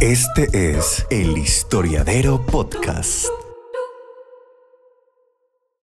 Este es el Historiadero Podcast.